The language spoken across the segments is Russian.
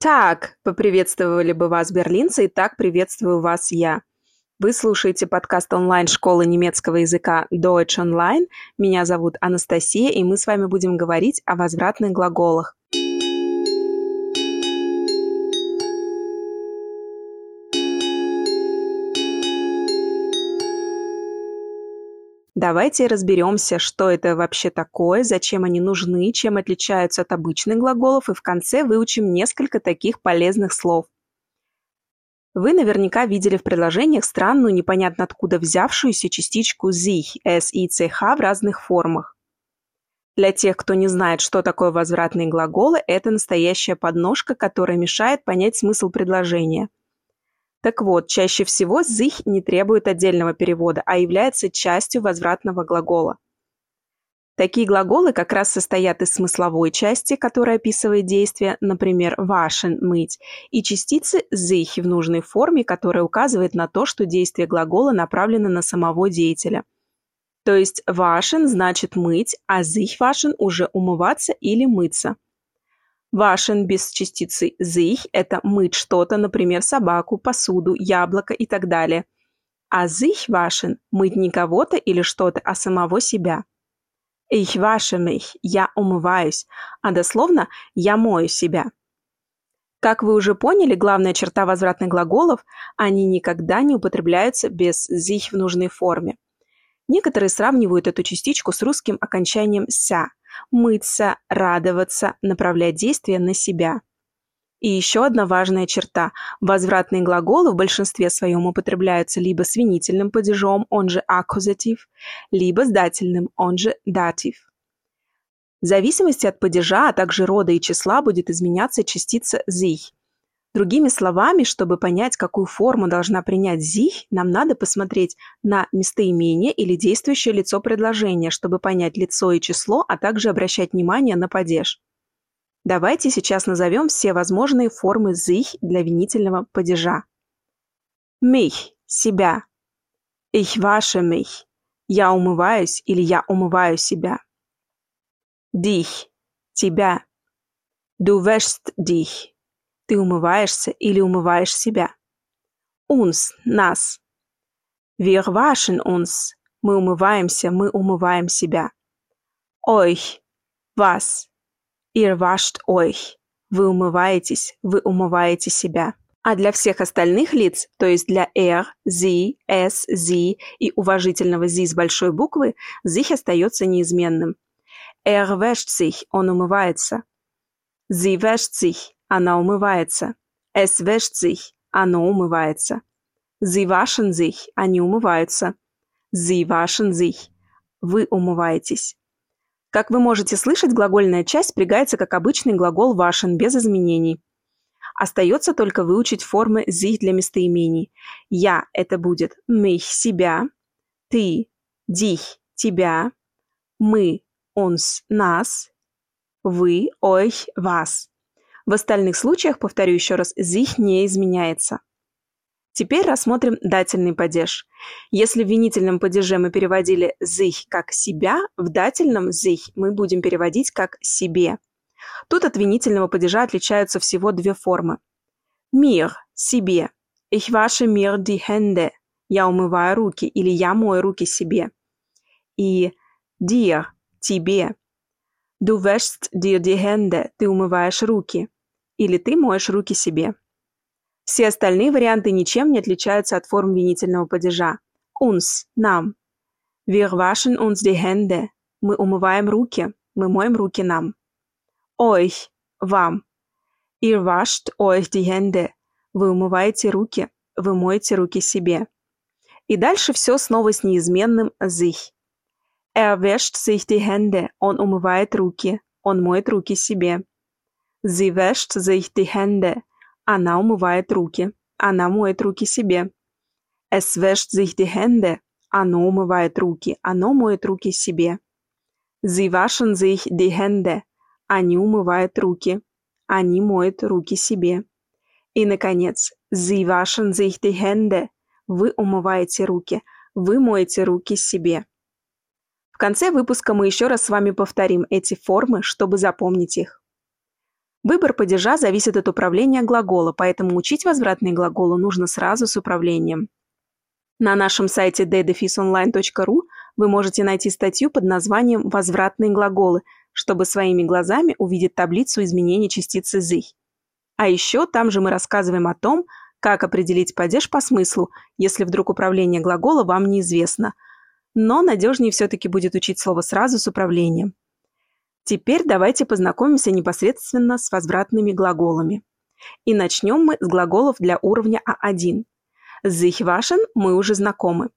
Так, поприветствовали бы вас берлинцы, и так приветствую вас я. Вы слушаете подкаст онлайн-школы немецкого языка Deutsch Online. Меня зовут Анастасия, и мы с вами будем говорить о возвратных глаголах. Давайте разберемся, что это вообще такое, зачем они нужны, чем отличаются от обычных глаголов, и в конце выучим несколько таких полезных слов. Вы наверняка видели в предложениях странную, непонятно откуда взявшуюся частичку sich, s и ch в разных формах. Для тех, кто не знает, что такое возвратные глаголы, это настоящая подножка, которая мешает понять смысл предложения – так вот, чаще всего «sich» не требует отдельного перевода, а является частью возвратного глагола. Такие глаголы как раз состоят из смысловой части, которая описывает действие, например, waschen – мыть, и частицы sich в нужной форме, которая указывает на то, что действие глагола направлено на самого деятеля. То есть waschen значит мыть, а sich waschen уже умываться или мыться. Waschen без частицы sich – это мыть что-то, например, собаку, посуду, яблоко и так далее. А sich waschen – мыть не кого-то или что-то, а самого себя. Ich wasche mich – я умываюсь, а дословно «я мою себя». Как вы уже поняли, главная черта возвратных глаголов – они никогда не употребляются без sich в нужной форме. Некоторые сравнивают эту частичку с русским окончанием «ся», мыться, радоваться, направлять действия на себя. И еще одна важная черта. Возвратные глаголы в большинстве своем употребляются либо с винительным падежом, он же аккузатив, либо с дательным, он же датив. В зависимости от падежа, а также рода и числа будет изменяться частица sich. Другими словами, чтобы понять, какую форму должна принять «sich», нам надо посмотреть на местоимение или действующее лицо предложения, чтобы понять лицо и число, а также обращать внимание на падеж. Давайте сейчас назовем все возможные формы «sich» для винительного падежа. Mich – себя. Ich wasche mich. Я умываюсь или я умываю себя. Dich – тебя. Du wäschst dich. Ты умываешься или умываешь себя. Uns – нас. Wir waschen uns. Мы умываемся, мы умываем себя. Euch – вас. Ihr wascht euch. Вы умываетесь, вы умываете себя. А для всех остальных лиц, то есть для er, sie, es, sie и уважительного sie с большой буквы, sich остается неизменным. Er wäscht sich, он умывается. Sie wäscht sich, она умывается. Es wäscht sich. Оно умывается. Sie waschen sich. Они умываются. Sie waschen sich. Вы умываетесь. Как вы можете слышать, глагольная часть спрягается как обычный глагол waschen без изменений. Остается только выучить формы sich для местоимений. Я – это будет mich – себя, ты – dich – тебя, мы – uns – нас, вы – euch – вас. В остальных случаях, повторю еще раз, sich не изменяется. Теперь рассмотрим дательный падеж. Если в винительном падеже мы переводили sich как «себя», в дательном sich мы будем переводить как «себе». Тут от винительного падежа отличаются всего две формы. Mir – себе. Ich wasche mir die Hände. Я умываю руки или я мою руки себе. И dir – тебе. Du wäschst dir die Hände. Ты умываешь руки или ты моешь руки себе. Все остальные варианты ничем не отличаются от форм винительного падежа. Uns – нам. Wir waschen uns die Hände. Мы умываем руки. Мы моем руки нам. Euch – вам. Ihr wascht euch die Hände. Вы умываете руки. Вы моете руки себе. И дальше все снова с неизменным sich. Er wäscht sich die Hände. Он умывает руки. Он моет руки себе. Sie wäscht sich die Hände. Она умывает руки. Она моет руки себе. Es wäscht sich die Hände. Оно умывает руки. Оно моет руки себе. Sie waschen sich die Hände. Они умывают руки. Они моют руки себе. И, наконец, Sie waschen sich die Hände. Вы умываете руки. Вы моете руки себе. В конце выпуска мы еще раз с вами повторим эти формы, чтобы запомнить их. Выбор падежа зависит от управления глагола, поэтому учить возвратные глаголы нужно сразу с управлением. На нашем сайте ddefisonline.ru вы можете найти статью под названием «Возвратные глаголы», чтобы своими глазами увидеть таблицу изменений частицы «зых». А еще там же мы рассказываем о том, как определить падеж по смыслу, если вдруг управление глагола вам неизвестно. Но надежнее все-таки будет учить слово сразу с управлением. Теперь давайте познакомимся непосредственно с возвратными глаголами. И начнем мы с глаголов для уровня А1. Sich мы уже знакомы.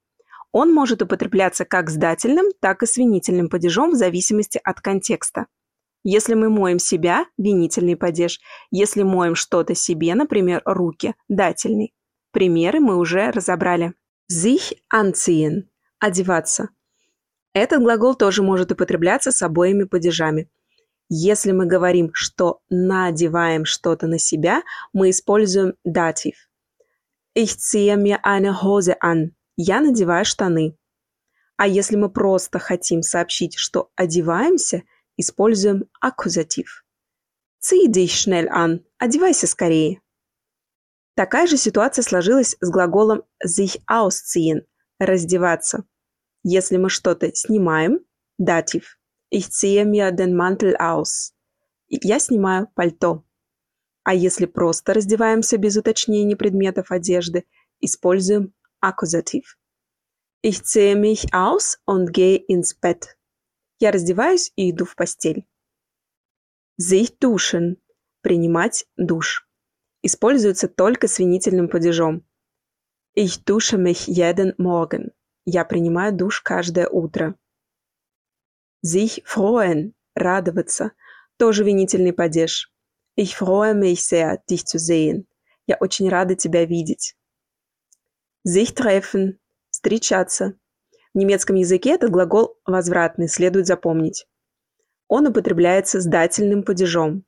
Он может употребляться как с дательным, так и с винительным падежом в зависимости от контекста. Если мы моем себя – винительный падеж. Если моем что-то себе, например, руки – дательный. Примеры мы уже разобрали. Sich anziehen – одеваться. Этот глагол тоже может употребляться с обоими падежами. Если мы говорим, что надеваем что-то на себя, мы используем датив. Ich ziehe mir eine Hose an. Я надеваю штаны. А если мы просто хотим сообщить, что одеваемся, используем аккузатив. Zieh dich schnell an. Одевайся скорее. Такая же ситуация сложилась с глаголом sich ausziehen – раздеваться. Если мы что-то снимаем, датив. Ich ziehe mir den Mantel aus. Я снимаю пальто. А если просто раздеваемся без уточнения предметов одежды, используем аккузатив. Ich ziehe mich aus und gehe ins Bett. Я раздеваюсь и иду в постель. Sich duschen. Принимать душ. Используется только с винительным падежом. Ich dusche mich jeden Morgen. Я принимаю душ каждое утро. Sich freuen – радоваться. Тоже винительный падеж. Ich freue mich sehr, dich zu sehen. Я очень рада тебя видеть. Sich treffen – встречаться. В немецком языке этот глагол возвратный, следует запомнить. Он употребляется с дательным падежом.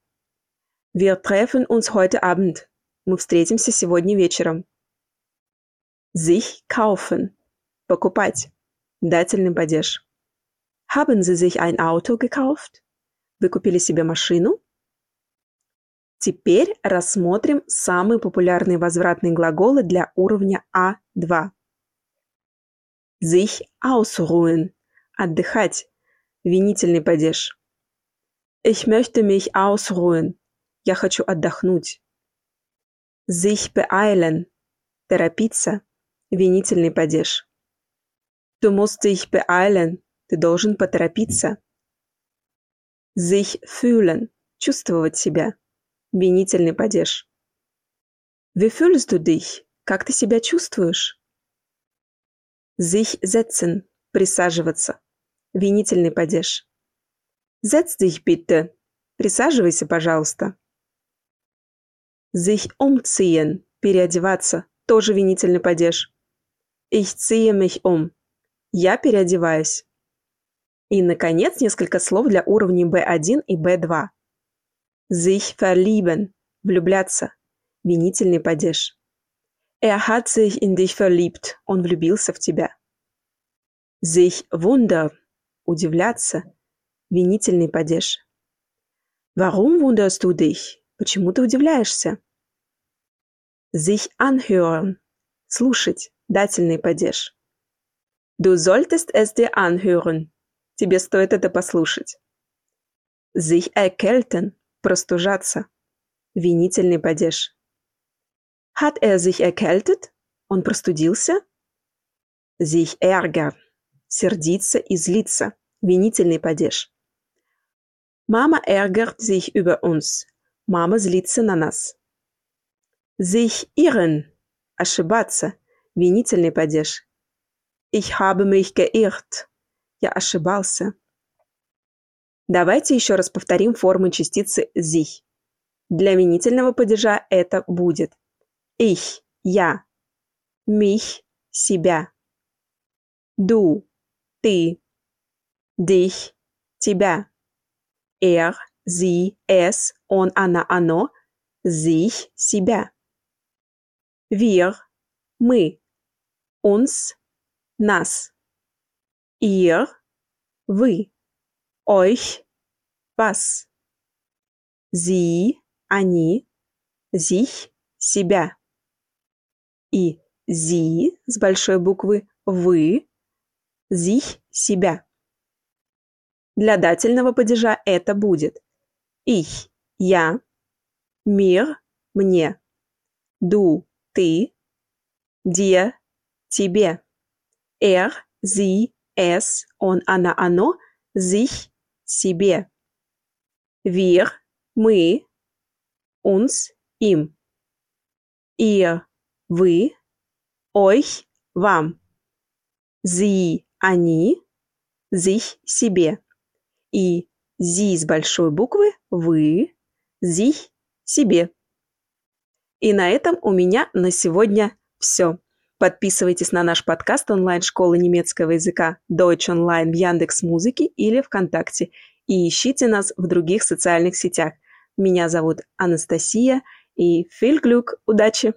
Wir treffen uns heute Abend. Мы встретимся сегодня вечером. Sich kaufen Покупать. Дательный падеж. Haben Sie sich ein Auto gekauft? Вы купили себе машину? Теперь рассмотрим самые популярные возвратные глаголы для уровня А2. Sich ausruhen – отдыхать, винительный падеж. Ich möchte mich ausruhen – я хочу отдохнуть. Sich beeilen – торопиться, винительный падеж. Du musst dich beeilen. Ты должен поторопиться. Sich fühlen. Чувствовать себя. Винительный падеж. Wie fühlst du dich? Как ты себя чувствуешь? Sich setzen. Присаживаться. Винительный падеж. Setz dich bitte. Присаживайся, пожалуйста. Sich umziehen. Переодеваться. Тоже винительный падеж. Ich ziehe mich um. Я переодеваюсь. И, наконец, несколько слов для уровней B1 и B2. Sich verlieben – влюбляться. Винительный падеж. Er hat sich in dich verliebt. Он влюбился в тебя. Sich wundern – удивляться. Винительный падеж. Warum wunderst du dich? Почему ты удивляешься? Sich anhören – слушать. Дательный падеж. Du solltest es dir anhören. Тебе стоит это послушать. Sich erkälten. Простужаться. Винительный падеж. Hat er sich erkältet? Он простудился? Sich ärgern. Сердиться и злиться. Винительный падеж. Мама ärgert sich über uns. Мама злится на нас. Sich irren. Ошибаться. Винительный падеж. Ich habe mich geirrt. Я ошибался. Давайте еще раз повторим формы частицы sich. Для винительного падежа это будет ich – я, mich – себя, du – ты, dich – тебя, er – sie, es, он, она, оно, sich – себя, wir – мы, uns нас. Ihr, вы. Euch, was. Sie, они, sich – себя. И sie с большой буквы вы, sich – себя. Для дательного падежа это будет ich – я, mir – мне, du – ты, dir – тебе, er – sie, es, он, она, оно, sich – себе, wir – мы, uns – им, ihr – вы, euch – вам, sie – они, sich – себе и «зи» с большой буквы «вы», «sich» – «себе». И на этом у меня на сегодня все. Подписывайтесь на наш подкаст онлайн-школы немецкого языка Deutsch Online в Яндекс Музыке или ВКонтакте и ищите нас в других социальных сетях. Меня зовут Анастасия и Glück, удачи!